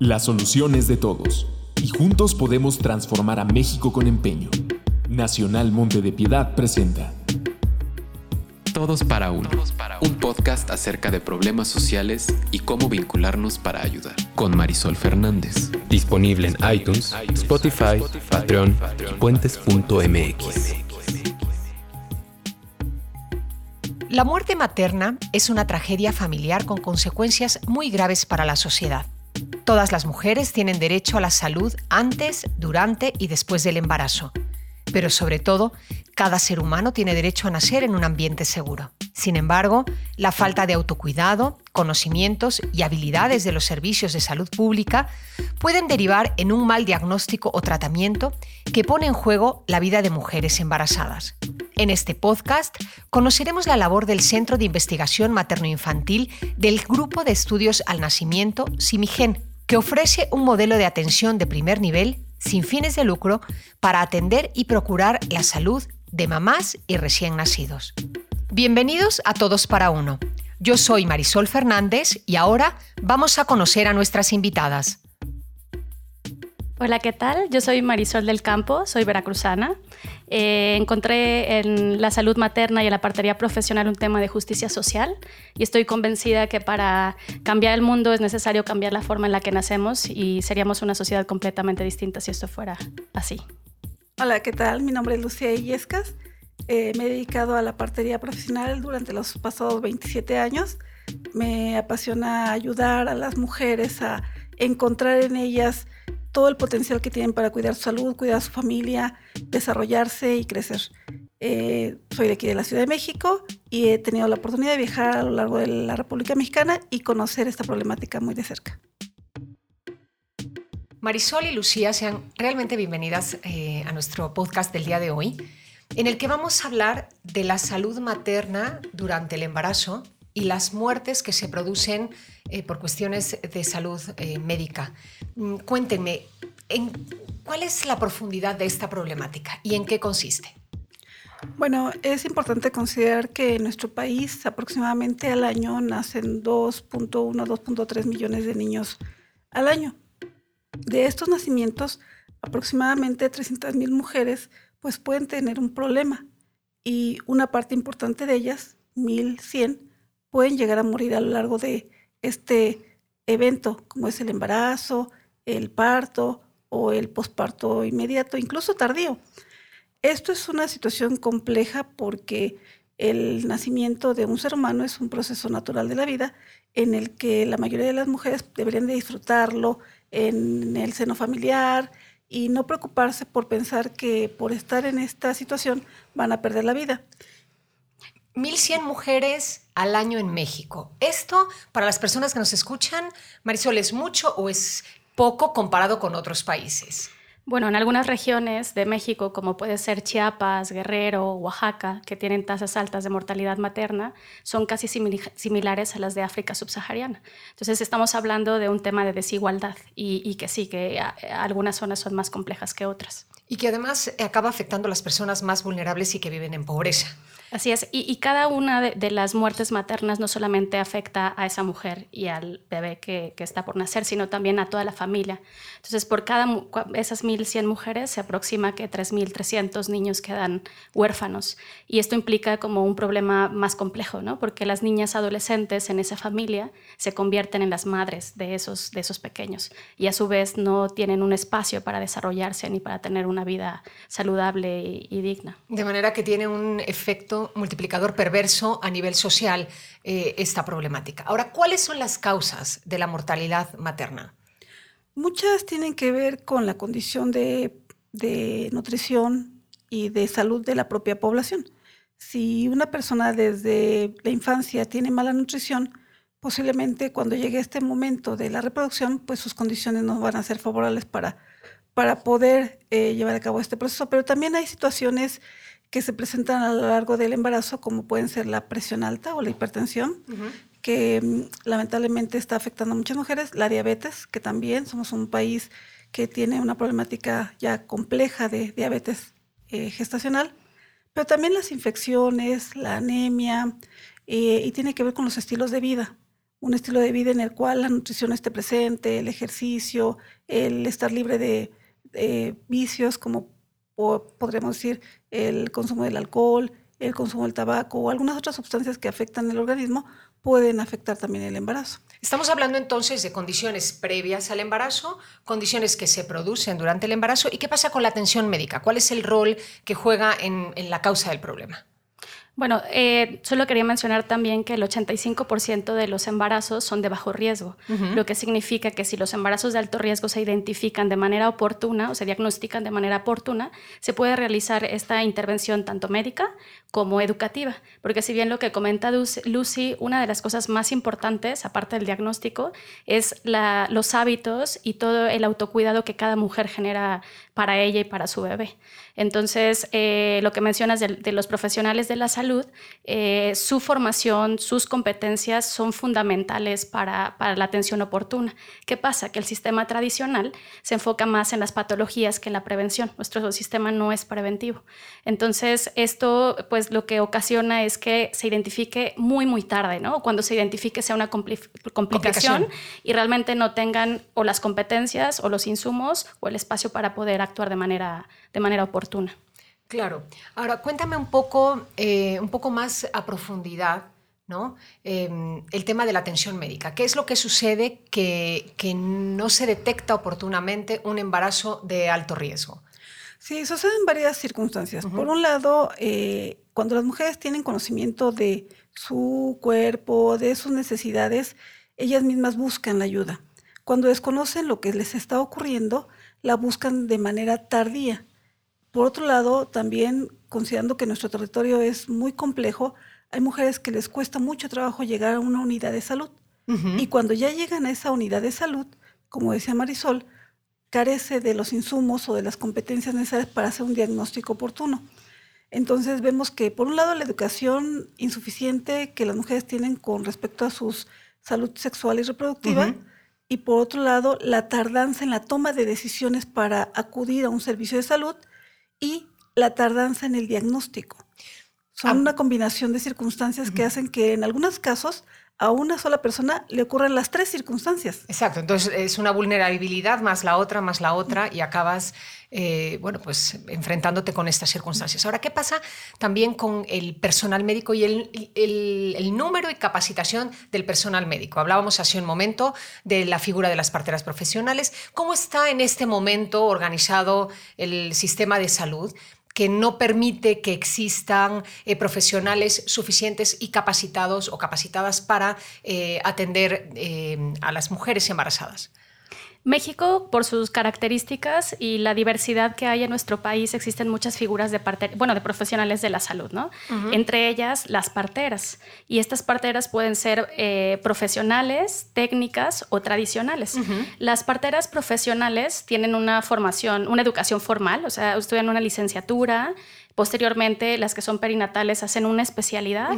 La solución es de todos, y juntos podemos transformar a México con empeño. Nacional Monte de Piedad presenta Todos para uno, un podcast acerca de problemas sociales y cómo vincularnos para ayudar, con Marisol Fernández. Disponible en iTunes, Spotify, Patreon y puentes.mx. La muerte materna es una tragedia familiar con consecuencias muy graves para la sociedad. Todas las mujeres tienen derecho a la salud antes, durante y después del embarazo. Pero sobre todo, cada ser humano tiene derecho a nacer en un ambiente seguro. Sin embargo, la falta de autocuidado, conocimientos y habilidades de los servicios de salud pública pueden derivar en un mal diagnóstico o tratamiento que pone en juego la vida de mujeres embarazadas. En este podcast conoceremos la labor del Centro de Investigación Materno-Infantil del Grupo de Estudios al Nacimiento, CIMIGEN, que ofrece un modelo de atención de primer nivel sin fines de lucro para atender y procurar la salud de mamás y recién nacidos. Bienvenidos a Todos para Uno. Yo soy Marisol Fernández y ahora vamos a conocer a nuestras invitadas. Hola, ¿qué tal? Yo soy Marisol del Campo, soy veracruzana. Eh, encontré en la salud materna y en la partería profesional un tema de justicia social y estoy convencida que para cambiar el mundo es necesario cambiar la forma en la que nacemos y seríamos una sociedad completamente distinta si esto fuera así. Hola, ¿qué tal? Mi nombre es Lucía Illescas. Eh, me he dedicado a la partería profesional durante los pasados 27 años. Me apasiona ayudar a las mujeres a encontrar en ellas todo el potencial que tienen para cuidar su salud, cuidar a su familia, desarrollarse y crecer. Eh, soy de aquí de la Ciudad de México y he tenido la oportunidad de viajar a lo largo de la República Mexicana y conocer esta problemática muy de cerca. Marisol y Lucía sean realmente bienvenidas eh, a nuestro podcast del día de hoy, en el que vamos a hablar de la salud materna durante el embarazo y las muertes que se producen eh, por cuestiones de salud eh, médica. Mm, cuéntenme, ¿en, ¿cuál es la profundidad de esta problemática y en qué consiste? Bueno, es importante considerar que en nuestro país aproximadamente al año nacen 2.1, 2.3 millones de niños al año. De estos nacimientos, aproximadamente 300 mil mujeres pues pueden tener un problema y una parte importante de ellas, 1.100, pueden llegar a morir a lo largo de este evento, como es el embarazo, el parto o el posparto inmediato, incluso tardío. Esto es una situación compleja porque el nacimiento de un ser humano es un proceso natural de la vida en el que la mayoría de las mujeres deberían de disfrutarlo en el seno familiar y no preocuparse por pensar que por estar en esta situación van a perder la vida. 1.100 mujeres al año en México. Esto, para las personas que nos escuchan, Marisol, ¿es mucho o es poco comparado con otros países? Bueno, en algunas regiones de México, como puede ser Chiapas, Guerrero, Oaxaca, que tienen tasas altas de mortalidad materna, son casi similares a las de África subsahariana. Entonces, estamos hablando de un tema de desigualdad y, y que sí, que algunas zonas son más complejas que otras. Y que además acaba afectando a las personas más vulnerables y que viven en pobreza. Así es, y, cada una de, las muertes maternas no solamente afecta a esa mujer y al bebé que, está por nacer, sino también a toda la familia. Entonces, por cada esas 1.100 mujeres se aproxima que 3.300 niños quedan huérfanos. Y esto implica como un problema más complejo, ¿no? Porque las niñas adolescentes en esa familia se convierten en las madres de esos, de esos pequeños y a su vez no tienen un espacio para desarrollarse ni para tener una vida saludable y digna. De manera que tiene un efecto multiplicador perverso a nivel social eh, esta problemática. Ahora, ¿cuáles son las causas de la mortalidad materna? Muchas tienen que ver con la condición de, nutrición y de salud de la propia población. Si una persona desde la infancia tiene mala nutrición, posiblemente cuando llegue este momento de la reproducción, pues sus condiciones no van a ser favorables para, para poder eh, llevar a cabo este proceso. Pero también hay situaciones que se presentan a lo largo del embarazo, como pueden ser la presión alta o la hipertensión, que mm, lamentablemente está afectando a muchas mujeres, la diabetes, que también somos un país que tiene una problemática ya compleja de diabetes eh, gestacional, pero también las infecciones, la anemia, eh, y tiene que ver con los estilos de vida. un estilo de vida en el cual la nutrición esté presente, el ejercicio, el estar libre de, vicios como podríamos decir el consumo del alcohol, el consumo del tabaco o algunas otras sustancias que afectan el organismo pueden afectar también el embarazo. Estamos hablando entonces de condiciones previas al embarazo, condiciones que se producen durante el embarazo y qué pasa con la atención médica, cuál es el rol que juega en la causa del problema. Bueno, eh, solo quería mencionar también que el 85% de los embarazos son de bajo riesgo, lo que significa que si los embarazos de alto riesgo se identifican de manera oportuna o se diagnostican de manera oportuna, se puede realizar esta intervención tanto médica como educativa, porque si bien lo que comenta Lucy, una de las cosas más importantes, aparte del diagnóstico, es los hábitos y todo el autocuidado que cada mujer genera para ella y para su bebé. Entonces, eh, lo que mencionas de, los profesionales de la salud, eh, su formación, sus competencias son fundamentales para, la atención oportuna. ¿Qué pasa? Que el sistema tradicional se enfoca más en las patologías que en la prevención. Nuestro sistema no es preventivo. Entonces, esto pues lo que ocasiona es que se identifique muy, muy tarde, ¿no? Cuando se identifique sea una complicación, complicación. y realmente no tengan o las competencias o los insumos o el espacio para poder actuar de manera, de manera oportuna. Claro. Ahora, cuéntame un poco, eh, un poco más a profundidad ¿no? Em, el tema de la atención médica. ¿Qué es lo que sucede que, que no se detecta oportunamente un embarazo de alto riesgo? Sí, suceden varias circunstancias. Por un lado, eh, cuando las mujeres tienen conocimiento de su cuerpo, de sus necesidades, ellas mismas buscan la ayuda. Cuando desconocen lo que les está ocurriendo, la buscan de manera tardía. Por otro lado, también considerando que nuestro territorio es muy complejo, hay mujeres que les cuesta mucho trabajo llegar a una unidad de salud. Y cuando ya llegan a esa unidad de salud, como decía Marisol, carece de los insumos o de las competencias necesarias para hacer un diagnóstico oportuno. Entonces vemos que por un lado la educación insuficiente que las mujeres tienen con respecto a su salud sexual y reproductiva, y por otro lado la tardanza en la toma de decisiones para acudir a un servicio de salud y la tardanza en el diagnóstico. Son ah. una combinación de circunstancias que hacen que en algunos casos a una sola persona le ocurren las tres circunstancias. Exacto, entonces es una vulnerabilidad más la otra, más la otra y acabas, eh, bueno, pues enfrentándote con estas circunstancias. Ahora, ¿qué pasa también con el personal médico y el, número y capacitación del personal médico? Hablábamos hace un momento de la figura de las parteras profesionales. ¿Cómo está en este momento organizado el sistema de salud? que no permite que existan eh, profesionales suficientes y capacitados o capacitadas para eh, atender a las mujeres embarazadas. México, por sus características y la diversidad que hay en nuestro país, existen muchas figuras de bueno, de profesionales de la salud, ¿no? Entre ellas las parteras. Y estas parteras pueden ser eh, profesionales, técnicas o tradicionales. Las parteras profesionales tienen una formación, una educación formal, o sea, estudian una licenciatura, Posteriormente, las que son perinatales hacen una especialidad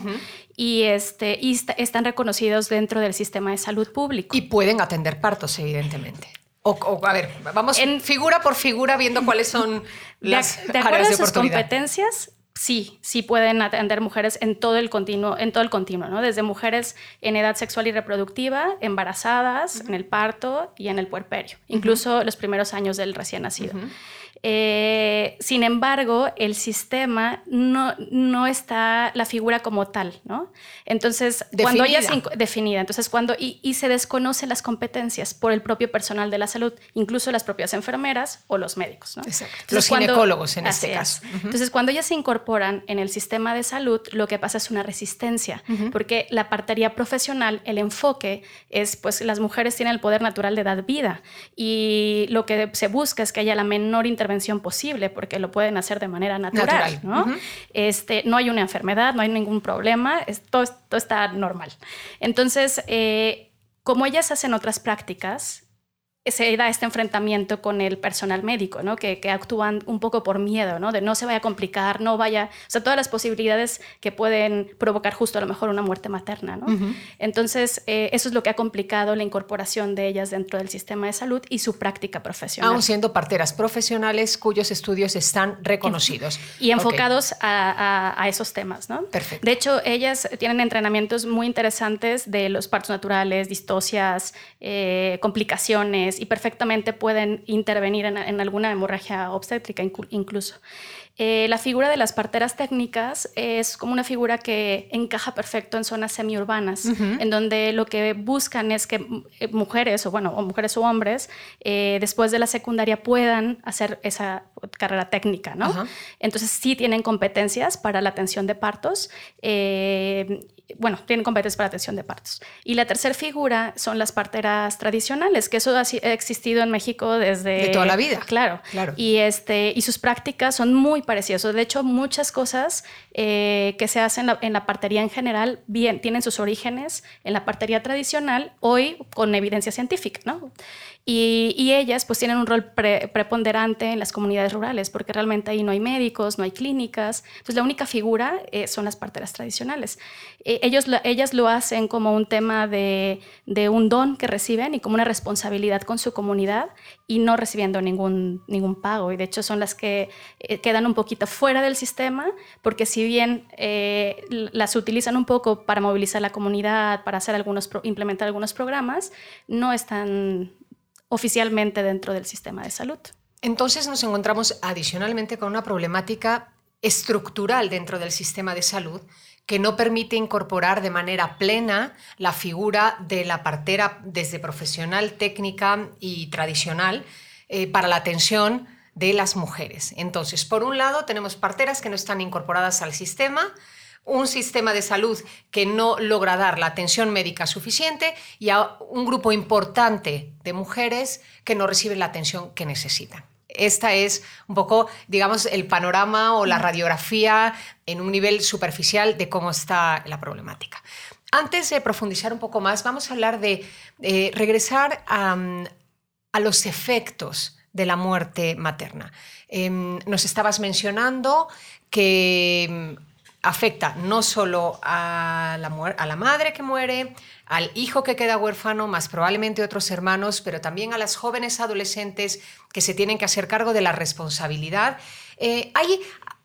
y, este, y están reconocidos dentro del sistema de salud público. Y pueden atender partos, evidentemente. O, a ver, vamos en, figura por figura viendo cuáles son las de, de acuerdo a sus competencias, sí, sí pueden atender mujeres en todo el continuo, en todo el continuo, ¿no? Desde mujeres en edad sexual y reproductiva, embarazadas, en el parto y en el puerperio, incluso los primeros años del recién nacido. Eh, sin embargo, el sistema no, no está la figura como tal, ¿no? Entonces, cuando ella se definida, entonces cuando y, se desconocen las competencias por el propio personal de la salud, incluso las propias enfermeras o los médicos, ¿no? los ginecólogos en este caso. Entonces, cuando ellas se incorporan en el sistema de salud, lo que pasa es una resistencia, porque la partería profesional, el enfoque es, pues, las mujeres tienen el poder natural de dar vida y lo que se busca es que haya la menor intervención intervención posible porque lo pueden hacer de manera natural, ¿no? este, no hay una enfermedad, no hay ningún problema, todo, está normal. Entonces, eh, como ellas hacen otras prácticas, se da este enfrentamiento con el personal médico, ¿no? Que, actúan un poco por miedo, ¿no? De no se vaya a complicar, no vaya, o sea, todas las posibilidades que pueden provocar justo a lo mejor una muerte materna, ¿no? Entonces, eh, eso es lo que ha complicado la incorporación de ellas dentro del sistema de salud y su práctica profesional. Aún siendo parteras profesionales cuyos estudios están reconocidos. Y, enfocados a, esos temas, ¿no? Perfecto. De hecho, ellas tienen entrenamientos muy interesantes de los partos naturales, distocias, eh, complicaciones, y perfectamente pueden intervenir en, alguna hemorragia obstétrica incluso. Eh, la figura de las parteras técnicas es como una figura que encaja perfecto en zonas semiurbanas, en donde lo que buscan es que eh, mujeres, o bueno, o mujeres o hombres, eh, después de la secundaria puedan hacer esa carrera técnica, ¿no? Entonces sí tienen competencias para la atención de partos bueno, tienen competencias para atención de partos. Y la tercera figura son las parteras tradicionales, que eso ha existido en México desde... De toda la vida. Claro. claro. Y, este, y sus prácticas son muy parecidas. De hecho, muchas cosas eh, que se hacen en la, partería en general bien, tienen sus orígenes en la partería tradicional, hoy con evidencia científica, ¿no? Y, ellas pues tienen un rol preponderante en las comunidades rurales, porque realmente ahí no hay médicos, no hay clínicas. Entonces la única figura eh, son las parteras tradicionales. Eh, ellos, ellas lo hacen como un tema de, un don que reciben y como una responsabilidad con su comunidad y no recibiendo ningún, ningún pago. Y de hecho son las que eh, quedan un poquito fuera del sistema, porque si bien las utilizan un poco para movilizar la comunidad, para hacer algunos, implementar algunos programas, no están oficialmente dentro del sistema de salud. Entonces nos encontramos adicionalmente con una problemática estructural dentro del sistema de salud que no permite incorporar de manera plena la figura de la partera desde profesional, técnica y tradicional eh, para la atención de las mujeres. Entonces, por un lado, tenemos parteras que no están incorporadas al sistema, un sistema de salud que no logra dar la atención médica suficiente y a un grupo importante de mujeres que no reciben la atención que necesitan. Esta es un poco, digamos, el panorama o la radiografía en un nivel superficial de cómo está la problemática. Antes de profundizar un poco más, vamos a hablar de regresar a, los efectos de la muerte materna. Em, nos estabas mencionando que afecta no solo a la, madre que muere, al hijo que queda huérfano, más probablemente otros hermanos, pero también a las jóvenes adolescentes que se tienen que hacer cargo de la responsabilidad. Eh, ¿hay,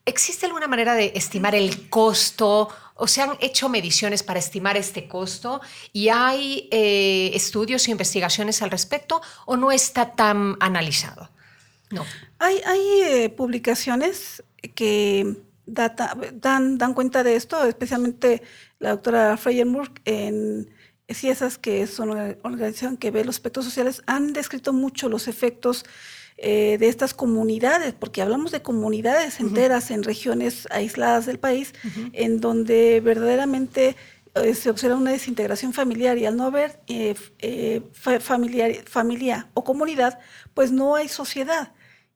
¿Existe alguna manera de estimar el costo o se han hecho mediciones para estimar este costo y hay eh, estudios o investigaciones al respecto o no está tan analizado? No. Hay, hay eh, publicaciones que dan, dan cuenta de esto, especialmente la doctora Freyermurk en CIESAS, que es una organización que ve los aspectos sociales, han descrito mucho los efectos eh, de estas comunidades, porque hablamos de comunidades enteras en regiones aisladas del país, en donde verdaderamente eh, se observa una desintegración familiar y al no haber eh, familiar, familia o comunidad, pues no hay sociedad.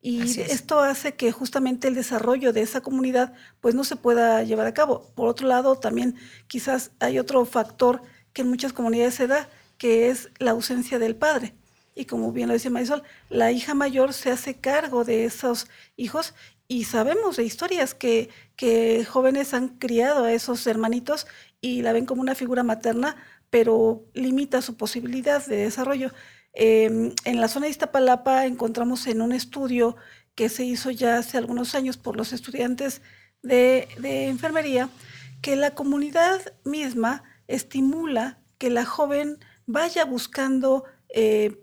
Y esto hace que justamente el desarrollo de esa comunidad pues no se pueda llevar a cabo. Por otro lado, también quizás hay otro factor que en muchas comunidades se da, que es la ausencia del padre. Y como bien lo decía Marisol, la hija mayor se hace cargo de esos hijos y sabemos de historias que, que jóvenes han criado a esos hermanitos y la ven como una figura materna, pero limita su posibilidad de desarrollo. Em, en la zona de Iztapalapa encontramos en un estudio que se hizo ya hace algunos años por los estudiantes de, enfermería que la comunidad misma estimula que la joven vaya buscando eh,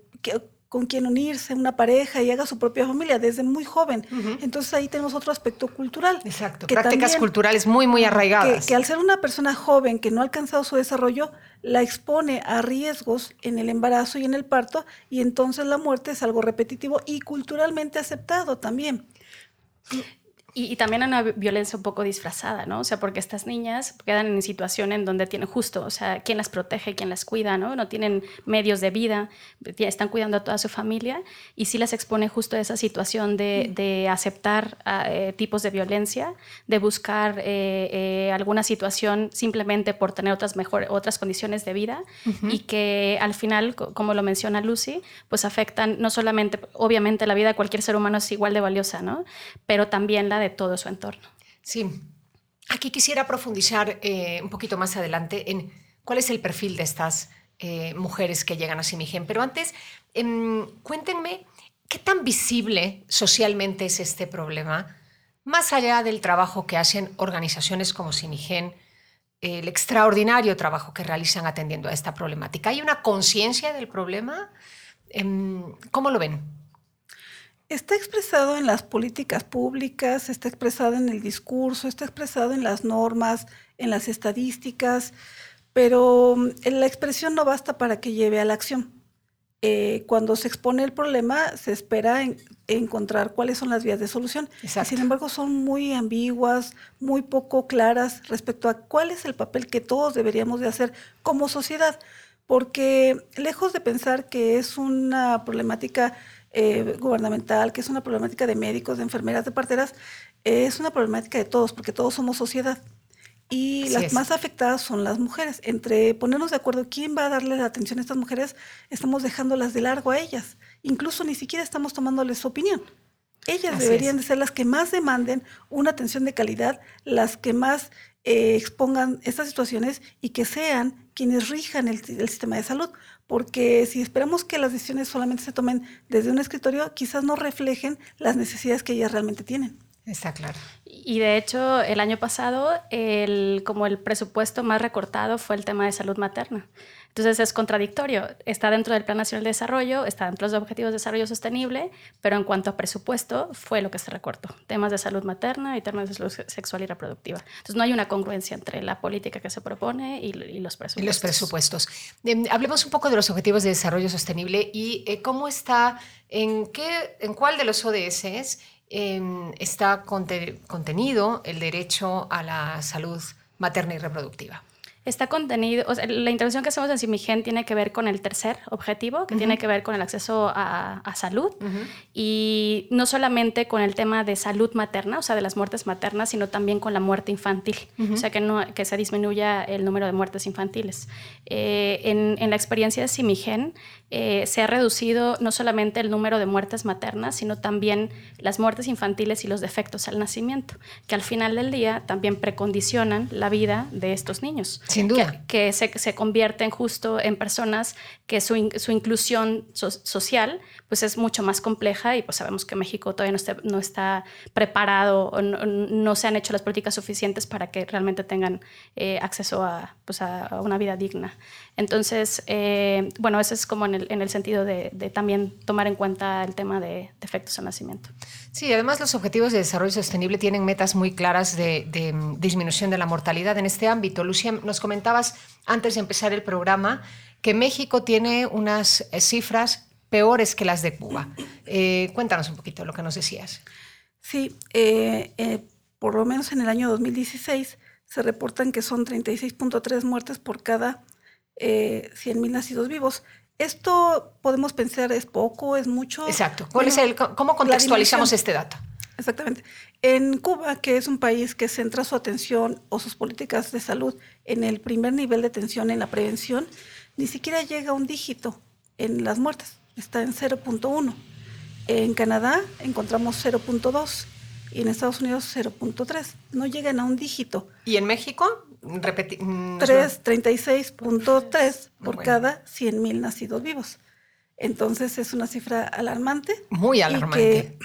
con quien unirse, una pareja y haga su propia familia desde muy joven. Entonces ahí tenemos otro aspecto cultural. Exacto, prácticas culturales muy, muy arraigadas. Que, al ser una persona joven que no ha alcanzado su desarrollo, la expone a riesgos en el embarazo y en el parto, y entonces la muerte es algo repetitivo y culturalmente aceptado también. Y, también una violencia un poco disfrazada, ¿no? O sea, porque estas niñas quedan en situación en donde tienen justo, o sea, quién las protege, quién las cuida, ¿no? No tienen medios de vida, están cuidando a toda su familia y sí las expone justo a esa situación de, aceptar ah, eh, tipos de violencia, de buscar eh, eh, alguna situación simplemente por tener otras, mejor, otras condiciones de vida y que al final, como lo menciona Lucy, pues afectan no solamente, obviamente la vida de cualquier ser humano es igual de valiosa, ¿no? Pero también la de todo su entorno. Sí. Aquí quisiera profundizar eh, un poquito más adelante en cuál es el perfil de estas eh, mujeres que llegan a Simigen. Pero antes, em, cuéntenme qué tan visible socialmente es este problema, más allá del trabajo que hacen organizaciones como Simigen, el extraordinario trabajo que realizan atendiendo a esta problemática. ¿Hay una conciencia del problema? Em, ¿Cómo lo ven? Está expresado en las políticas públicas, está expresado en el discurso, está expresado en las normas, en las estadísticas, pero mm, la expresión no basta para que lleve a la acción. Eh, cuando se expone el problema, se espera encontrar cuáles son las vías de solución. Sin embargo, son muy ambiguas, muy poco claras respecto a cuál es el papel que todos deberíamos de hacer como sociedad, porque lejos de pensar que es una problemática eh, gubernamental, que es una problemática de médicos, de enfermeras, de parteras, es una problemática de todos, porque todos somos sociedad. Y las más afectadas son las mujeres. Entre ponernos de acuerdo quién va a darle la atención a estas mujeres, estamos dejándolas de largo a ellas. Incluso ni siquiera estamos tomándoles su opinión. Ellas deberían de ser las que más demanden una atención de calidad, las que más eh, expongan estas situaciones y que sean quienes rijan el, sistema de salud. Porque si esperamos que las decisiones solamente se tomen desde un escritorio, quizás no reflejen las necesidades que ellas realmente tienen. Está claro. Y de hecho, el año pasado, el, como el presupuesto más recortado fue el tema de salud materna. Entonces es contradictorio. Está dentro del Plan Nacional de Desarrollo, está dentro de los Objetivos de Desarrollo Sostenible, pero en cuanto a presupuesto fue lo que se recortó. Temas de salud materna y temas de salud sexual y reproductiva. Entonces no hay una congruencia entre la política que se propone y, los presupuestos. Y los presupuestos. Em, hablemos un poco de los Objetivos de Desarrollo Sostenible y eh, cómo está, en, qué, en cuál de los ODS em, está contenido el derecho a la salud materna y reproductiva. Está contenido, o sea, la intervención que hacemos en Simigen tiene que ver con el tercer objetivo, que tiene que ver con el acceso a, salud y no solamente con el tema de salud materna, o sea, de las muertes maternas, sino también con la muerte infantil, o sea, que, no, que se disminuya el número de muertes infantiles. Eh, en, en, la experiencia de Simigen, eh, se ha reducido no solamente el número de muertes maternas, sino también las muertes infantiles y los defectos al nacimiento, que al final del día también precondicionan la vida de estos niños. Sin duda. Que, se, convierten justo en personas que su, inclusión social pues es mucho más compleja y pues sabemos que México todavía no está, preparado o no, se han hecho las políticas suficientes para que realmente tengan eh, acceso a, pues a, una vida digna. Entonces, eh, bueno, eso es como en el, en el sentido de, también tomar en cuenta el tema de defectos al nacimiento. Sí, además los objetivos de desarrollo sostenible tienen metas muy claras de, de disminución de la mortalidad en este ámbito. Lucía, nos comentabas antes de empezar el programa que México tiene unas cifras peores que las de Cuba. Eh, cuéntanos un poquito lo que nos decías. Sí, eh, eh, por lo menos en el año 2016 se reportan que son 36.3 muertes por cada 100.000 nacidos vivos. Esto podemos pensar es poco, es mucho. Exacto. ¿Cuál es el, ¿Cómo contextualizamos este dato? Exactamente. En Cuba, que es un país que centra su atención o sus políticas de salud en el primer nivel de atención en la prevención, ni siquiera llega a un dígito en las muertes está en 0.1. En Canadá encontramos 0.2 y en Estados Unidos 0.3. No llegan a un dígito. ¿Y en México? Repeti 36.3 mm, por cada 100.000 nacidos vivos. Entonces es una cifra alarmante. Muy alarmante. que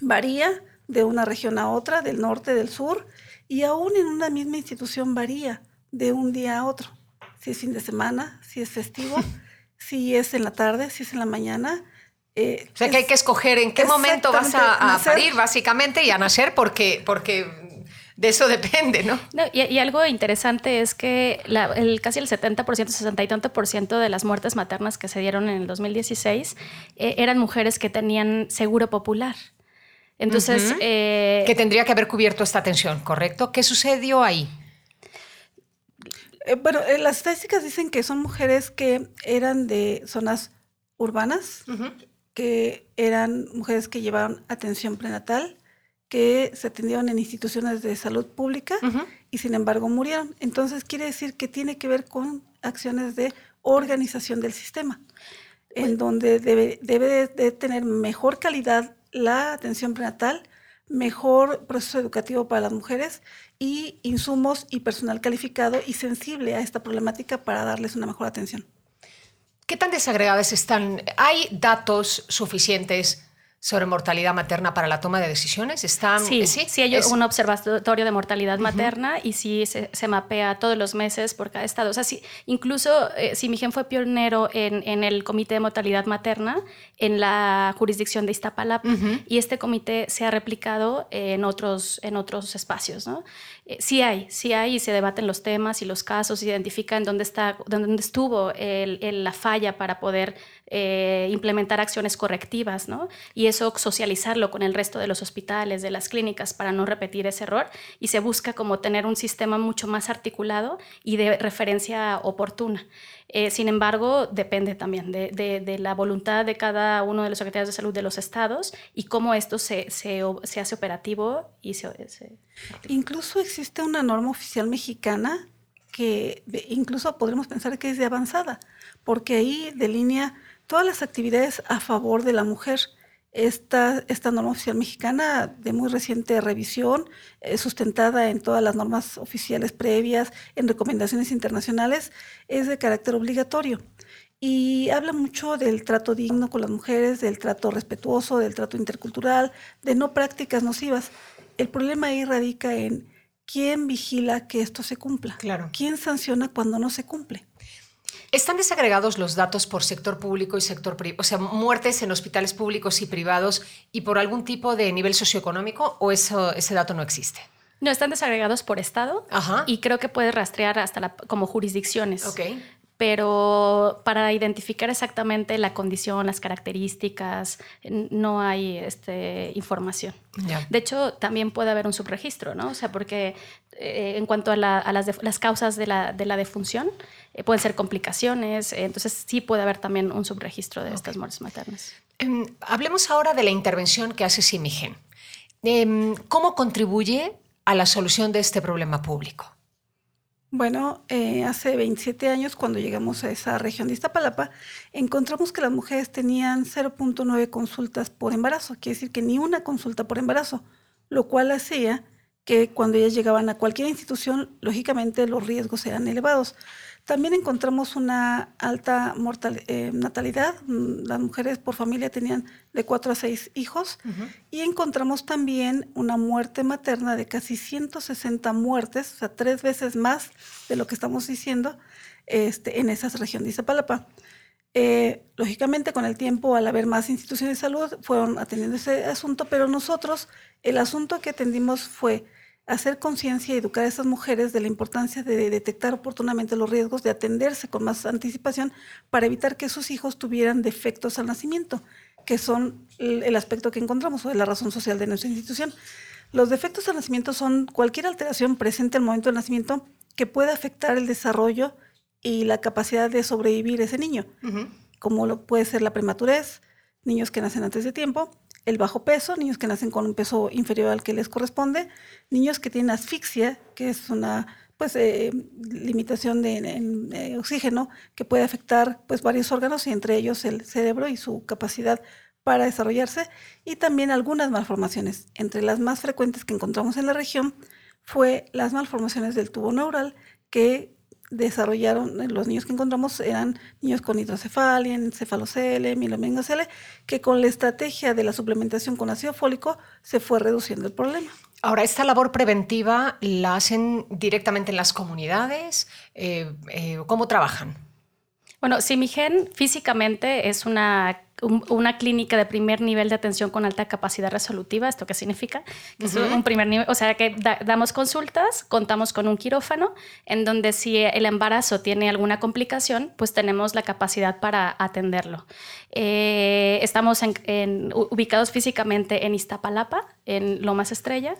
varía de una región a otra, del norte, del sur, y aún en una misma institución varía de un día a otro. Si es fin de semana, si es festivo. si es en la tarde, si es en la mañana. Eh, o sea que hay que escoger en qué momento vas a, parir, básicamente, y a nacer, porque, porque de eso depende, ¿no? y, algo interesante es que el, casi el 70%, 60 y tanto por ciento de las muertes maternas que se dieron en el 2016 eh, eran mujeres que tenían seguro popular. Entonces... Eh, que tendría que haber cubierto esta atención, ¿correcto? ¿Qué sucedió ahí? Eh, bueno, eh, las estadísticas dicen que son mujeres que eran de zonas urbanas, que eran mujeres que llevaban atención prenatal, que se atendieron en instituciones de salud pública y sin embargo murieron. Entonces quiere decir que tiene que ver con acciones de organización del sistema, en donde debe, debe de tener mejor calidad la atención prenatal, mejor proceso educativo para las mujeres y insumos y personal calificado y sensible a esta problemática para darles una mejor atención. ¿Qué tan desagregadas están? ¿Hay datos suficientes sobre mortalidad materna para la toma de decisiones? ¿Están, sí, sí, sí hay un observatorio de mortalidad materna y sí se, mapea todos los meses por cada estado. O sea, sí, incluso eh, si gen fue pionero en, en, el Comité de Mortalidad Materna en la jurisdicción de Iztapalapa y este comité se ha replicado en otros, en otros espacios. ¿no? Eh, sí hay, sí hay y se debaten los temas y los casos, se identifican dónde, está, dónde estuvo la falla para poder eh, implementar acciones correctivas, ¿no? Y eso socializarlo con el resto de los hospitales, de las clínicas, para no repetir ese error. Y se busca como tener un sistema mucho más articulado y de referencia oportuna. Eh, sin embargo, depende también de, la voluntad de cada uno de los secretarios de salud de los estados y cómo esto se, se, hace operativo y se, Incluso existe una norma oficial mexicana que incluso podremos pensar que es de avanzada, porque ahí delinea todas las actividades a favor de la mujer esta, esta norma oficial mexicana de muy reciente revisión, eh, sustentada en todas las normas oficiales previas, en recomendaciones internacionales, es de carácter obligatorio. Y habla mucho del trato digno con las mujeres, del trato respetuoso, del trato intercultural, de no prácticas nocivas. El problema ahí radica en quién vigila que esto se cumpla. Claro. ¿Quién sanciona cuando no se cumple? ¿Están desagregados los datos por sector público y sector privado? O sea, muertes en hospitales públicos y privados y por algún tipo de nivel socioeconómico o eso, ese dato no existe? No, están desagregados por estado y creo que puede rastrear hasta como jurisdicciones. Ok pero para identificar exactamente la condición, las características, no hay este, información. De hecho, también puede haber un subregistro, ¿no? O sea, porque eh, en cuanto a, las, causas de la, defunción, eh, pueden ser complicaciones, entonces sí puede haber también un subregistro de estas muertes maternas. Em, hablemos ahora de la intervención que hace Simigen. Em, ¿Cómo contribuye a la solución de este problema público? Bueno, eh, hace 27 años, cuando llegamos a esa región de Iztapalapa, encontramos que las mujeres tenían 0.9 consultas por embarazo, quiere decir que ni una consulta por embarazo, lo cual hacía que cuando ellas llegaban a cualquier institución, lógicamente los riesgos eran elevados. También encontramos una alta eh, natalidad. Mm, las mujeres por familia tenían de 4 a 6 hijos. Y encontramos también una muerte materna de casi 160 muertes, o sea, tres veces más de lo que estamos diciendo este, en esa región de Izapalapa. Eh, lógicamente, con el tiempo, al haber más instituciones de salud, fueron atendiendo ese asunto, pero nosotros, el asunto que atendimos fue hacer conciencia y educar a estas mujeres de la importancia de detectar oportunamente los riesgos, de atenderse con más anticipación para evitar que sus hijos tuvieran defectos al nacimiento, que son el aspecto que encontramos o la razón social de nuestra institución. Los defectos al nacimiento son cualquier alteración presente al momento del nacimiento que pueda afectar el desarrollo y la capacidad de sobrevivir ese niño, como lo puede ser la prematurez, niños que nacen antes de tiempo, el bajo peso, niños que nacen con un peso inferior al que les corresponde, niños que tienen asfixia, que es una pues eh, limitación de, eh, oxígeno que puede afectar pues varios órganos y entre ellos el cerebro y su capacidad para desarrollarse y también algunas malformaciones. Entre las más frecuentes que encontramos en la región fue las malformaciones del tubo neural que desarrollaron, eh, los niños que encontramos eran niños con hidrocefalia, encefalocele, mielomengocele, que con la estrategia de la suplementación con ácido fólico se fue reduciendo el problema. Ahora, ¿esta labor preventiva la hacen directamente en las comunidades? Eh, eh, ¿Cómo trabajan? Bueno, Simigen físicamente es una una clínica de primer nivel de atención con alta capacidad resolutiva. ¿Esto qué significa? Que es un primer nivel, o sea, que damos consultas, contamos con un quirófano, en donde si el embarazo tiene alguna complicación, pues tenemos la capacidad para atenderlo. Eh, estamos ubicados físicamente en Iztapalapa, en Lomas Estrella,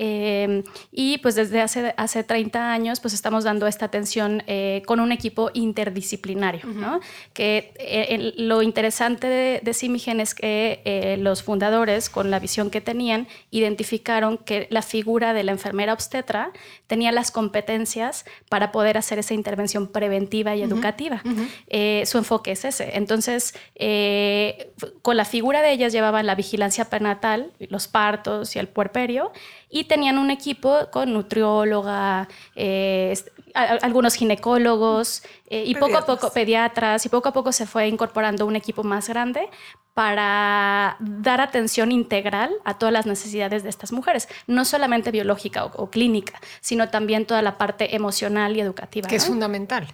Em, y pues desde hace, hace 30 años pues estamos dando esta atención eh, con un equipo interdisciplinario, ¿no? Que eh, lo interesante de, de Simigen es que eh, los fundadores, con la visión que tenían, identificaron que la figura de la enfermera obstetra tenía las competencias para poder hacer esa intervención preventiva y educativa. su enfoque es ese. Entonces, con la figura de ellas llevaban la vigilancia prenatal, los partos y el puerperio, y tenían un equipo con nutrióloga, eh, algunos ginecólogos eh, y poco a poco pediatras y poco a poco se fue incorporando un equipo más grande para dar atención integral a todas las necesidades de estas mujeres, no solamente biológica o, clínica, sino también toda la parte emocional y educativa. Que es fundamental.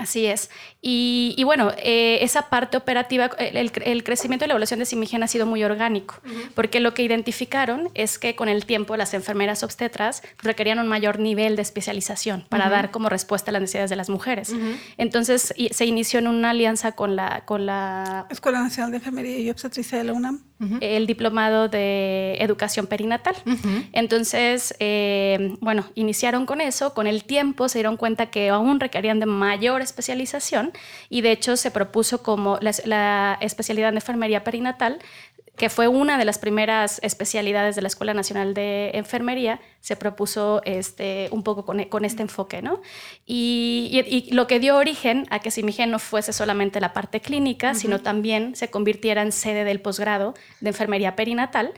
Así es. Y, bueno, eh, esa parte operativa, el, crecimiento y la evolución de Simigen ha sido muy orgánico, porque lo que identificaron es que con el tiempo las enfermeras obstetras requerían un mayor nivel de especialización para dar como respuesta a las necesidades de las mujeres. Entonces se inició en una alianza con la, con la Escuela Nacional de Enfermería y Obstetricia de la UNAM el diplomado de educación perinatal. Entonces, eh, bueno, iniciaron con eso, con el tiempo se dieron cuenta que aún requerían de mayor especialización y de hecho se propuso como la, la especialidad de enfermería perinatal que fue una de las primeras especialidades de la Escuela Nacional de Enfermería, se propuso este, un poco con, con este enfoque, ¿no? Y, y, lo que dio origen a que Simigen no fuese solamente la parte clínica, sino también se convirtiera en sede del posgrado de enfermería perinatal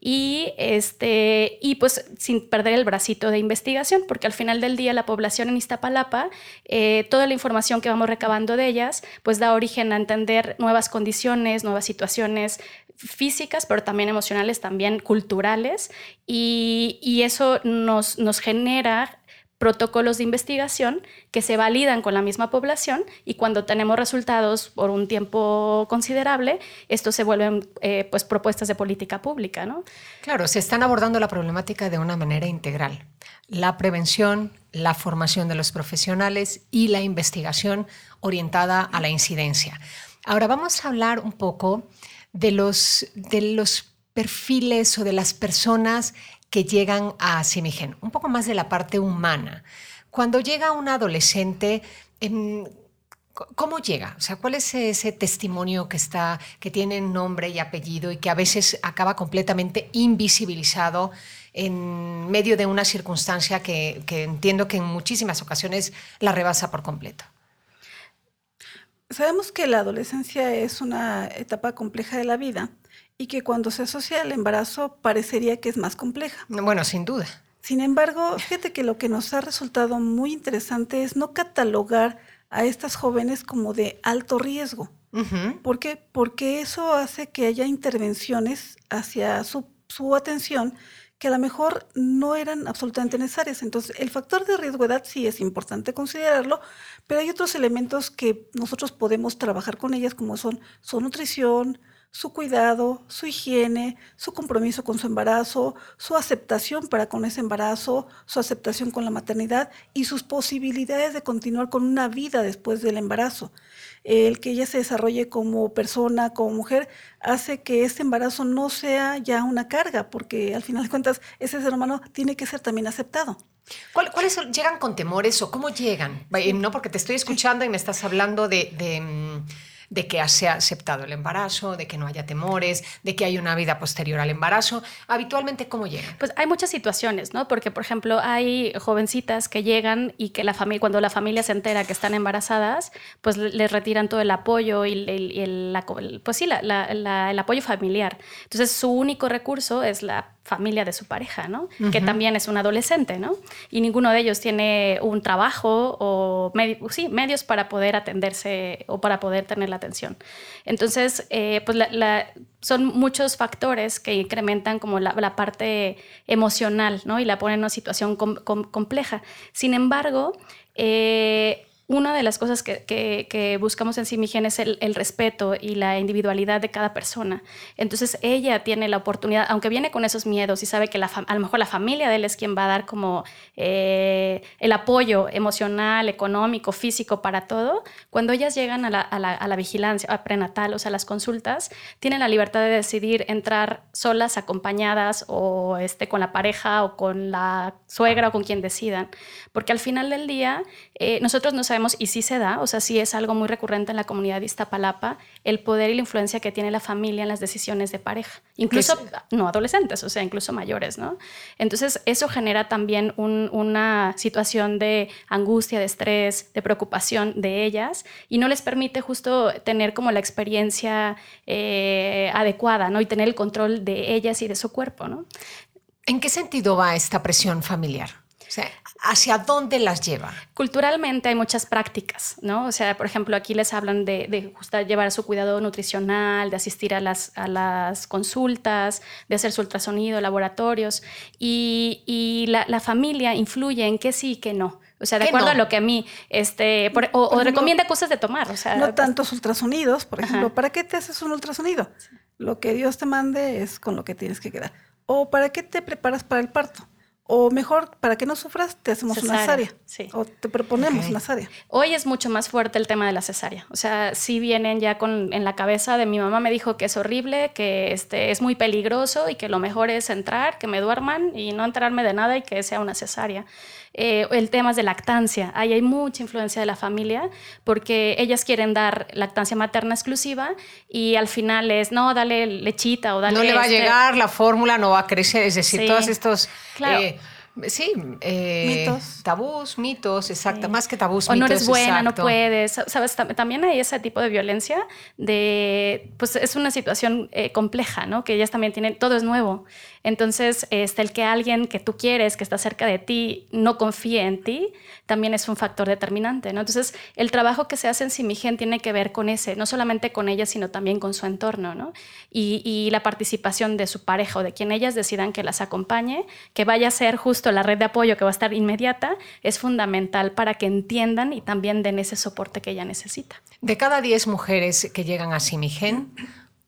y, este, y pues sin perder el bracito de investigación, porque al final del día la población en Iztapalapa, eh, toda la información que vamos recabando de ellas, pues da origen a entender nuevas condiciones, nuevas situaciones físicas, pero también emocionales, también culturales, y, eso nos, nos genera protocolos de investigación que se validan con la misma población y cuando tenemos resultados por un tiempo considerable, esto se vuelven eh, pues propuestas de política pública, ¿no? Claro, se están abordando la problemática de una manera integral. La prevención, la formación de los profesionales y la investigación orientada a la incidencia. Ahora vamos a hablar un poco de los, de los perfiles o de las personas que llegan a Simigen, un poco más de la parte humana. Cuando llega un adolescente, em, ¿cómo llega? O sea, ¿cuál es ese testimonio que está, que tiene nombre y apellido y que a veces acaba completamente invisibilizado en medio de una circunstancia que, que entiendo que en muchísimas ocasiones la rebasa por completo? Sabemos que la adolescencia es una etapa compleja de la vida y que cuando se asocia al embarazo parecería que es más compleja. Bueno, sin duda. Sin embargo, fíjate que lo que nos ha resultado muy interesante es no catalogar a estas jóvenes como de alto riesgo. ¿Por qué? Porque eso hace que haya intervenciones hacia su, su atención que a lo mejor no eran absolutamente necesarias. Entonces, el factor de riesgo edad sí es importante considerarlo, pero hay otros elementos que nosotros podemos trabajar con ellas, como son su nutrición, su cuidado, su higiene, su compromiso con su embarazo, su aceptación para con ese embarazo, su aceptación con la maternidad y sus posibilidades de continuar con una vida después del embarazo. El que ella se desarrolle como persona, como mujer, hace que este embarazo no sea ya una carga, porque al final de cuentas ese ser humano tiene que ser también aceptado. ¿Cuáles llegan con temores o cómo llegan? No, porque te estoy escuchando y me estás hablando de mm, de que se ha aceptado el embarazo, de que no haya temores, de que hay una vida posterior al embarazo. Habitualmente, ¿cómo llegan? Pues hay muchas situaciones, ¿no? Porque, por ejemplo, hay jovencitas que llegan y que la familia, cuando la familia se entera que están embarazadas, pues les retiran todo el apoyo y el, pues sí, el apoyo familiar. Entonces, su único recurso es la familia de su pareja, ¿no? Que también es un adolescente, ¿no? Y ninguno de ellos tiene un trabajo o sí, medios para poder atenderse o para poder tener la atención. Entonces, eh, pues son muchos factores que incrementan como la, parte emocional, ¿no? Y la ponen en una situación compleja. Sin embargo, eh, una de las cosas que, buscamos en Simigen es el, respeto y la individualidad de cada persona. Entonces ella tiene la oportunidad, aunque viene con esos miedos y sabe que a lo mejor la familia de él es quien va a dar como eh, el apoyo emocional, económico, físico para todo, cuando ellas llegan a la, vigilancia a prenatal, o sea, a las consultas, tienen la libertad de decidir entrar solas, acompañadas o este, con la pareja o con la suegra o con quien decidan. Porque al final del día, eh, nosotros no sabemos, y sí se da, o sea, sí es algo muy recurrente en la comunidad de Iztapalapa, el poder y la influencia que tiene la familia en las decisiones de pareja, incluso no adolescentes, o sea, incluso mayores, ¿no? Entonces, eso genera también una situación de angustia, de estrés, de preocupación de ellas, y no les permite justo tener como la experiencia eh, adecuada, ¿no? Y tener el control de ellas y de su cuerpo, ¿no? ¿En qué sentido va esta presión familiar? O sea, ¿hacia dónde las lleva? Culturalmente hay muchas prácticas, ¿no? O sea, por ejemplo, aquí les hablan de, de llevar su cuidado nutricional, de asistir a las, a las consultas, de hacer su ultrasonido, laboratorios, y, y la, la, familia influye en qué sí y qué no. O sea, de acuerdo a lo que a mí, este, o, recomienda cosas de tomar. O sea, no tantos ultrasonidos, por ejemplo. ¿Para qué te haces un ultrasonido? Lo que Dios te mande es con lo que tienes que quedar. ¿O para qué te preparas para el parto? O mejor, para que no sufras, te hacemos una cesárea. O te proponemos una cesárea. Hoy es mucho más fuerte el tema de la cesárea. O sea, sí vienen ya con en la cabeza de mi mamá me dijo que es horrible, que este, es muy peligroso y que lo mejor es entrar, que me duerman y no enterarme de nada y que sea una cesárea. Eh, el tema de lactancia. Ahí hay mucha influencia de la familia porque ellas quieren dar lactancia materna exclusiva y al final es, no, dale lechita o dale... No le va a este llegar, la fórmula no va a crecer, es decir, todos estos... Eh, Sí, eh, mitos. tabús, mitos, exacto, más que tabús, o no eres buena, no puedes, sabes, también hay ese tipo de violencia de, pues es una situación eh, compleja, ¿no? Que ellas también tienen, todo es nuevo, entonces este, el que alguien que tú quieres, que está cerca de ti, no confíe en ti, también es un factor determinante, ¿no? Entonces el trabajo que se hace en Simigen tiene que ver con ese, no solamente con ellas, sino también con su entorno, ¿no? Y, y la participación de su pareja o de quien ellas decidan que las acompañe, que vaya a ser justo la red de apoyo que va a estar inmediata, es fundamental para que entiendan y también den ese soporte que ella necesita. De cada 10 mujeres que llegan a Simigen,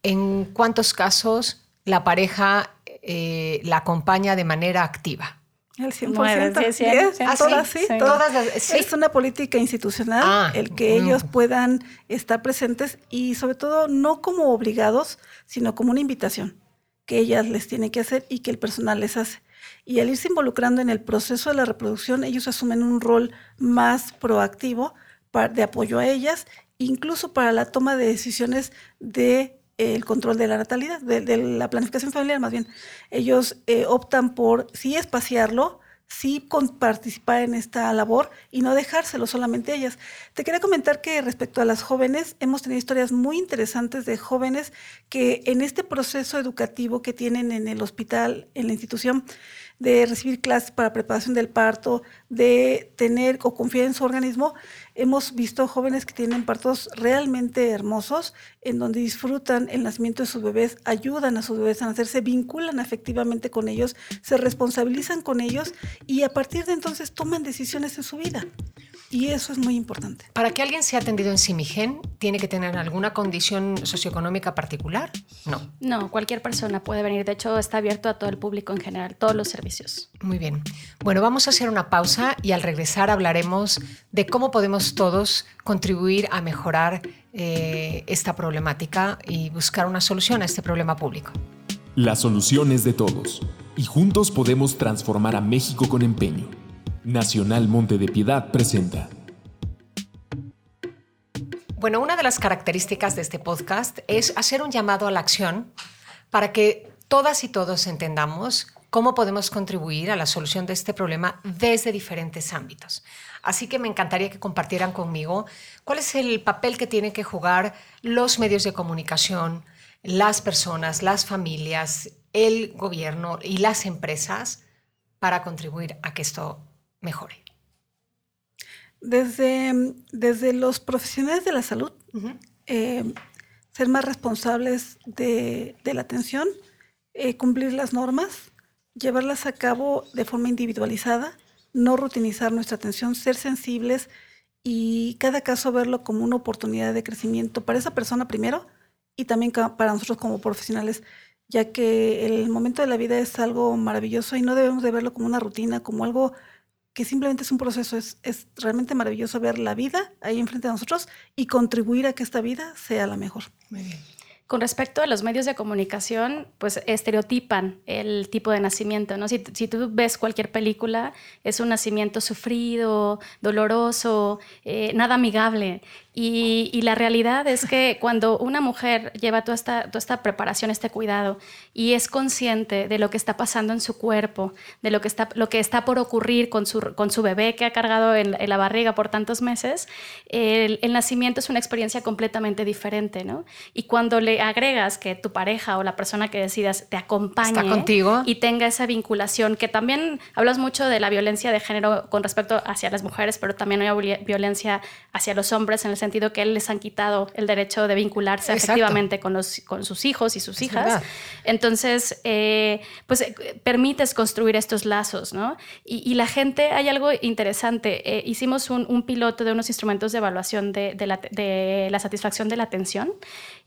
¿en cuántos casos la pareja eh, la acompaña de manera activa? El 100%. ¿Ah, todas, sí, Todas. Es una política institucional ah, el que ellos puedan estar presentes y sobre todo no como obligados, sino como una invitación que ellas les tienen que hacer y que el personal les hace. Y al irse involucrando en el proceso de la reproducción, ellos asumen un rol más proactivo de apoyo a ellas, incluso para la toma de decisiones de el control de la natalidad, de, la planificación familiar más bien. Ellos eh, optan por sí espaciarlo, sí participar en esta labor y no dejárselo solamente a ellas. Te quería comentar que respecto a las jóvenes, hemos tenido historias muy interesantes de jóvenes que en este proceso educativo que tienen en el hospital, en la institución, de recibir clases para preparación del parto, de tener o confiar en su organismo, hemos visto jóvenes que tienen partos realmente hermosos, en donde disfrutan el nacimiento de sus bebés, ayudan a sus bebés a nacer, se vinculan afectivamente con ellos, se responsabilizan con ellos y a partir de entonces toman decisiones en su vida. Y eso es muy importante. Para que alguien sea atendido en Simigen, ¿tiene que tener alguna condición socioeconómica particular? No. No, cualquier persona puede venir. De hecho, está abierto a todo el público en general, todos los servicios. Muy bien. Bueno, vamos a hacer una pausa y al regresar hablaremos de cómo podemos todos contribuir a mejorar eh, esta problemática y buscar una solución a este problema público. La solución es de todos y juntos podemos transformar a México con empeño. Nacional Monte de Piedad presenta. Bueno, una de las características de este podcast es hacer un llamado a la acción para que todas y todos entendamos cómo podemos contribuir a la solución de este problema desde diferentes ámbitos. Así que me encantaría que compartieran conmigo cuál es el papel que tienen que jugar los medios de comunicación, las personas, las familias, el gobierno y las empresas para contribuir a que esto mejore? Desde, desde los profesionales de la salud, eh, ser más responsables de, la atención, eh, cumplir las normas, llevarlas a cabo de forma individualizada, no rutinizar nuestra atención, ser sensibles y cada caso verlo como una oportunidad de crecimiento para esa persona primero y también para nosotros como profesionales, ya que el momento de la vida es algo maravilloso y no debemos de verlo como una rutina, como algo que simplemente es un proceso, es, es realmente maravilloso ver la vida ahí enfrente de nosotros y contribuir a que esta vida sea la mejor. Muy bien. Con respecto a los medios de comunicación, pues estereotipan el tipo de nacimiento, ¿no? Si, si tú ves cualquier película, es un nacimiento sufrido, doloroso, eh, nada amigable. Y, la realidad es que cuando una mujer lleva toda esta, toda esta preparación, este cuidado, y es consciente de lo que está pasando en su cuerpo, de lo que está, lo que está por ocurrir con su, con su bebé que ha cargado en, la barriga por tantos meses, el, nacimiento es una experiencia completamente diferente, ¿no? Y cuando le agregas que tu pareja o la persona que decidas te acompañe contigo. y tenga esa vinculación, que también hablas mucho de la violencia de género con respecto hacia las mujeres, pero también hay violencia hacia los hombres en el sentido que les han quitado el derecho de vincularse efectivamente con, los, con sus hijos y sus hijas. Entonces, eh, pues eh, permites construir estos lazos, ¿no? Y, la gente, hay algo interesante. Eh, hicimos un, piloto de unos instrumentos de evaluación de, la, de la satisfacción de la atención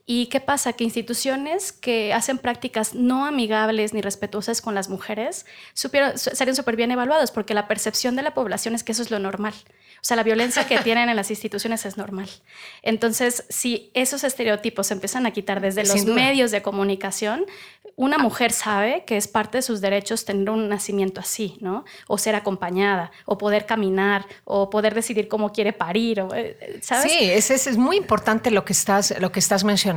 ¿Y qué pasa? Que instituciones que hacen prácticas no amigables ni respetuosas con las mujeres serían súper bien evaluados porque la percepción de la población es que eso es lo normal. O sea, la violencia que tienen en las instituciones es normal. Entonces, si esos estereotipos se empiezan a quitar desde los medios de comunicación, una mujer sabe que es parte de sus derechos tener un nacimiento así, ¿no? O ser acompañada, o poder caminar, o poder decidir cómo quiere parir, eh, ¿sabes? Sí, es, es, muy importante lo que estás, lo que estás mencionando.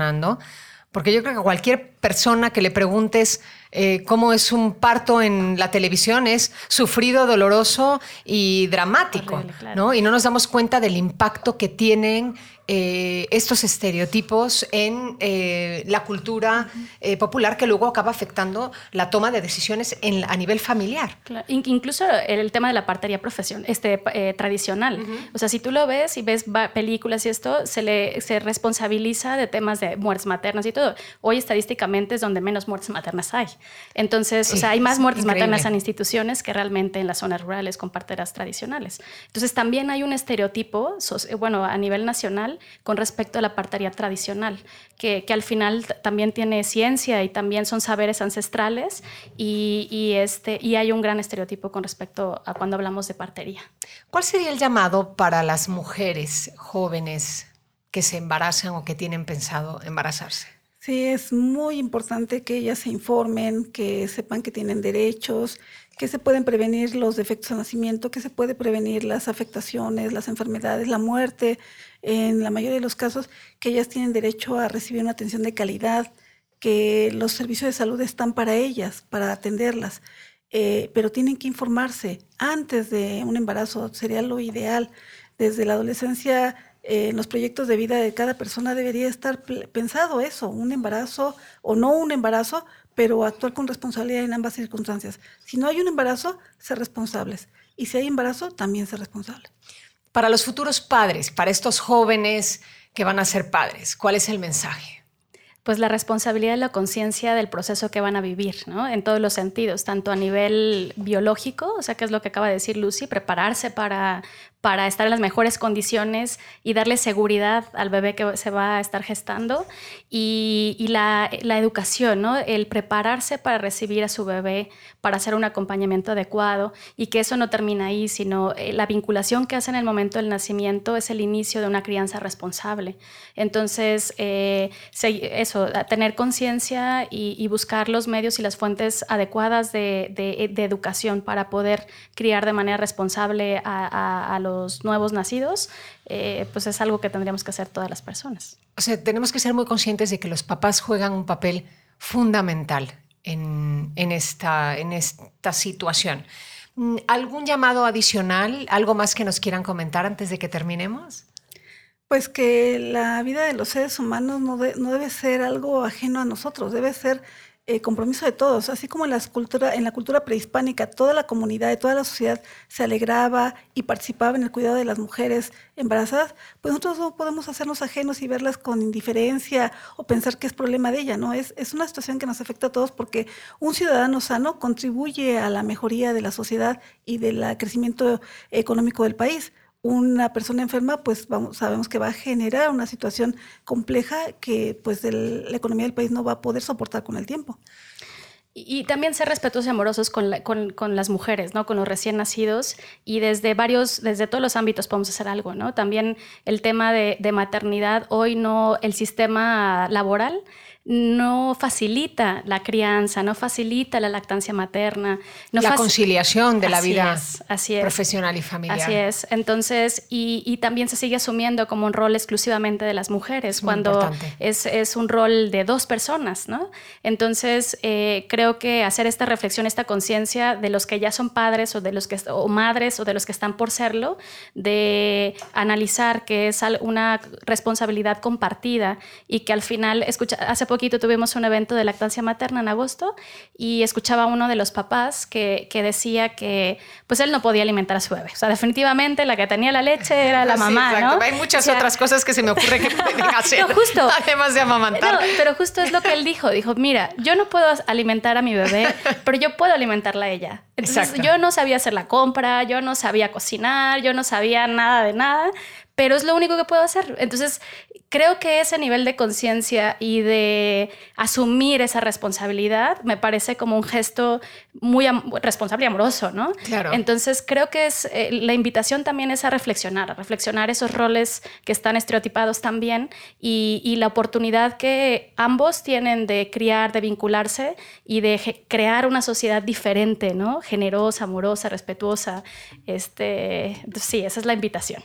Porque yo creo que cualquier persona que le preguntes eh, cómo es un parto en la televisión es sufrido, doloroso y dramático, ¿no? Y no nos damos cuenta del impacto que tienen eh, estos estereotipos en eh, la cultura eh, popular que luego acaba afectando la toma de decisiones en, a nivel familiar. Incluso el tema de la partería profesión, este, tradicional. O sea, si tú lo ves y ves películas y esto, se le se responsabiliza de temas de muertes maternas y todo. Hoy estadísticamente es donde menos muertes maternas hay. Entonces, o sea, hay más muertes maternas en instituciones que realmente en las zonas rurales con parteras tradicionales. Entonces, también hay un estereotipo, bueno, a nivel nacional con respecto a la partería tradicional, que, al final también tiene ciencia y también son saberes ancestrales y, este, y hay un gran estereotipo con respecto a cuando hablamos de partería. ¿Cuál sería el llamado para las mujeres jóvenes que se embarazan o que tienen pensado embarazarse? Sí, es muy importante que ellas se informen, que sepan que tienen derechos, que se pueden prevenir los defectos de nacimiento, que se puede prevenir las afectaciones, las enfermedades, la muerte, en la mayoría de los casos, que ellas tienen derecho a recibir una atención de calidad, que los servicios de salud están para ellas, para atenderlas, eh, pero tienen que informarse antes de un embarazo, sería lo ideal. Desde la adolescencia eh, en los proyectos de vida de cada persona debería estar pensado eso, un embarazo o no un embarazo, pero actuar con responsabilidad en ambas circunstancias. Si no hay un embarazo, ser responsables. Y si hay embarazo, también ser responsables. Para los futuros padres, para estos jóvenes que van a ser padres, ¿cuál es el mensaje? pues la responsabilidad y la conciencia del proceso que van a vivir, ¿no? En todos los sentidos, tanto a nivel biológico, o sea, que es lo que acaba de decir Lucy, prepararse para, para estar en las mejores condiciones y darle seguridad al bebé que se va a estar gestando y, la, educación, ¿no? el prepararse para recibir a su bebé, para hacer un acompañamiento adecuado y que eso no termina ahí, sino eh, la vinculación que hace en el momento del nacimiento es el inicio de una crianza responsable. Entonces, eh, eso, tener conciencia y, buscar los medios y las fuentes adecuadas de, educación para poder criar de manera responsable a los nuevos nacidos, eh, pues es algo que tendríamos que hacer todas las personas. O sea, tenemos que ser muy conscientes de que los papás juegan un papel fundamental en, esta, en esta situación. ¿Algún llamado adicional, algo más que nos quieran comentar antes de que terminemos? Pues que la vida de los seres humanos no, no debe ser algo ajeno a nosotros, debe ser eh, compromiso de todos, así como en, cultura, en la cultura prehispánica toda la comunidad y toda la sociedad se alegraba y participaba en el cuidado de las mujeres embarazadas, pues nosotros no podemos hacernos ajenos y verlas con indiferencia o pensar que es problema de ella, ¿no? Es, es una situación que nos afecta a todos porque un ciudadano sano contribuye a la mejoría de la sociedad y del crecimiento económico del país una persona enferma, pues sabemos que va a generar una situación compleja que pues la economía del país no va a poder soportar con el tiempo. Y, también ser respetuosos y amorosos con, las mujeres, ¿no? Con los recién nacidos y desde varios, desde todos los ámbitos podemos hacer algo, ¿no? También el tema de maternidad, hoy no, el sistema laboral no facilita la crianza, no facilita la lactancia materna. No la conciliación de la vida así profesional y familiar. Así es. Entonces, y, también se sigue asumiendo como un rol exclusivamente de las mujeres, cuando es, es, un rol de dos personas, ¿no? Entonces, eh, creo que hacer esta reflexión, esta conciencia de los que ya son padres o de los que o madres o de los que están por serlo, de analizar que es una responsabilidad compartida y que al final, escucha, hace poquito tuvimos un evento de lactancia materna en agosto y escuchaba a uno de los papás que, que, decía que pues él no podía alimentar a su bebé. O sea, definitivamente la que tenía la leche era la mamá, ¿no? Hay muchas otras cosas que se me ocurre que pueden hacer. No, justo. Además de amamantar. pero justo es lo que él dijo. Dijo, mira, yo no puedo alimentar a mi bebé, pero yo puedo alimentarla a ella. Entonces yo no sabía hacer la compra, yo no sabía cocinar, yo no sabía nada de nada, pero es lo único que puedo hacer. Entonces, creo que ese nivel de conciencia y de asumir esa responsabilidad me parece como un gesto muy responsable y amoroso, ¿no? Claro. Entonces, creo que es eh, la invitación también es a reflexionar, a reflexionar esos roles que están estereotipados también y, y la oportunidad que ambos tienen de criar, de vincularse y de crear una sociedad diferente, ¿no? Generosa, amorosa, respetuosa. Este, sí, esa es la invitación.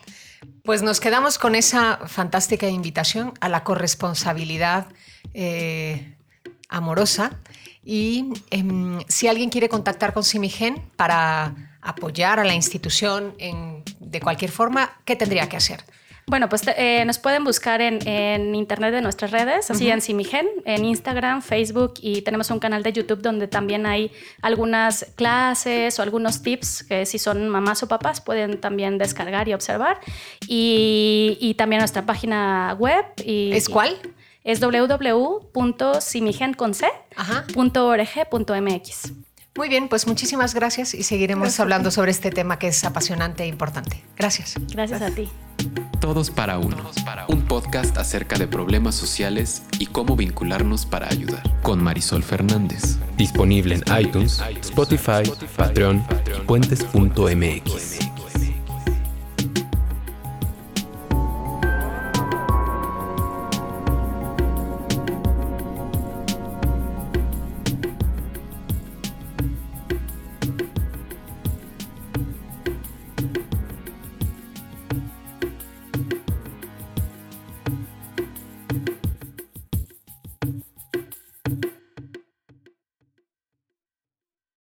Pues nos quedamos con esa fantástica invitación a la corresponsabilidad eh, amorosa. Y em, si alguien quiere contactar con Simigen para apoyar a la institución de cualquier forma, ¿qué tendría que hacer? Bueno, pues eh, nos pueden buscar en, internet de nuestras redes, así en Simigen, en Instagram, Facebook y tenemos un canal de YouTube donde también hay algunas clases o algunos tips que si son mamás o papás pueden también descargar y observar. Y, también nuestra página web. Y, ¿Es cuál? es. Muy bien, pues muchísimas gracias y seguiremos hablando sobre este tema que es apasionante e importante. Gracias. Gracias a ti. Todos para uno. Un podcast acerca de problemas sociales y cómo vincularnos para ayudar. Con Marisol Fernández. Disponible en iTunes, Spotify, Patreon y puentes.mx.